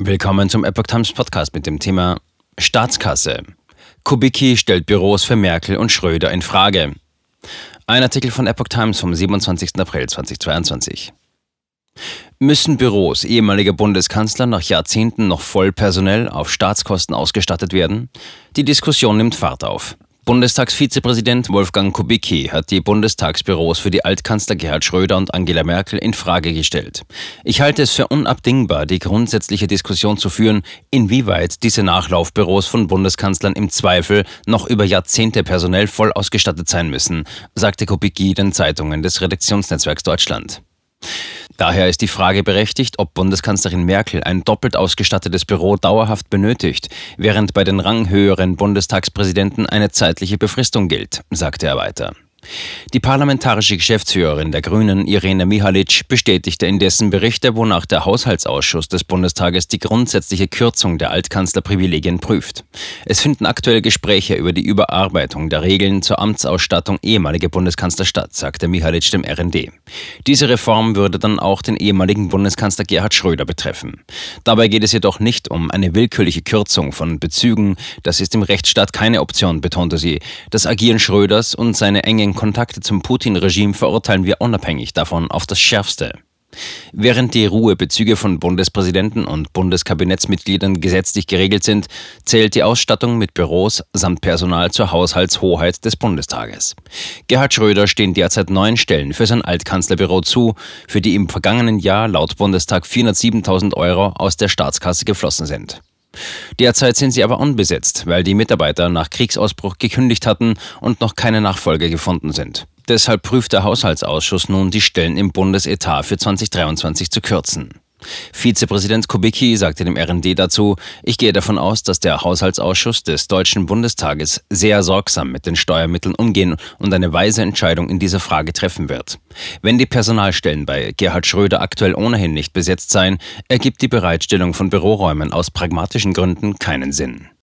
Willkommen zum Epoch Times Podcast mit dem Thema Staatskasse. Kubicki stellt Büros für Merkel und Schröder in Frage. Ein Artikel von Epoch Times vom 27. April 2022. Müssen Büros ehemaliger Bundeskanzler nach Jahrzehnten noch voll personell auf Staatskosten ausgestattet werden? Die Diskussion nimmt Fahrt auf. Bundestagsvizepräsident Wolfgang Kubicki hat die Bundestagsbüros für die Altkanzler Gerhard Schröder und Angela Merkel in Frage gestellt. Ich halte es für unabdingbar, die grundsätzliche Diskussion zu führen, inwieweit diese Nachlaufbüros von Bundeskanzlern im Zweifel noch über Jahrzehnte personell voll ausgestattet sein müssen, sagte Kubicki den Zeitungen des Redaktionsnetzwerks Deutschland. Daher ist die Frage berechtigt, ob Bundeskanzlerin Merkel ein doppelt ausgestattetes Büro dauerhaft benötigt, während bei den ranghöheren Bundestagspräsidenten eine zeitliche Befristung gilt, sagte er weiter. Die parlamentarische Geschäftsführerin der Grünen, Irene Mihalic, bestätigte indessen Berichte, wonach der Haushaltsausschuss des Bundestages die grundsätzliche Kürzung der Altkanzlerprivilegien prüft. Es finden aktuelle Gespräche über die Überarbeitung der Regeln zur Amtsausstattung ehemaliger Bundeskanzler statt, sagte Mihalic dem RND. Diese Reform würde dann auch den ehemaligen Bundeskanzler Gerhard Schröder betreffen. Dabei geht es jedoch nicht um eine willkürliche Kürzung von Bezügen. Das ist im Rechtsstaat keine Option, betonte sie. Das Agieren Schröders und seine engen Kontakte zum Putin-Regime verurteilen wir unabhängig davon auf das Schärfste. Während die Ruhebezüge von Bundespräsidenten und Bundeskabinettsmitgliedern gesetzlich geregelt sind, zählt die Ausstattung mit Büros samt Personal zur Haushaltshoheit des Bundestages. Gerhard Schröder stehen derzeit neun Stellen für sein Altkanzlerbüro zu, für die im vergangenen Jahr laut Bundestag 407.000 Euro aus der Staatskasse geflossen sind. Derzeit sind sie aber unbesetzt, weil die Mitarbeiter nach Kriegsausbruch gekündigt hatten und noch keine Nachfolge gefunden sind. Deshalb prüft der Haushaltsausschuss nun, die Stellen im Bundesetat für 2023 zu kürzen. Vizepräsident Kubicki sagte dem RND dazu, ich gehe davon aus, dass der Haushaltsausschuss des Deutschen Bundestages sehr sorgsam mit den Steuermitteln umgehen und eine weise Entscheidung in dieser Frage treffen wird. Wenn die Personalstellen bei Gerhard Schröder aktuell ohnehin nicht besetzt seien, ergibt die Bereitstellung von Büroräumen aus pragmatischen Gründen keinen Sinn.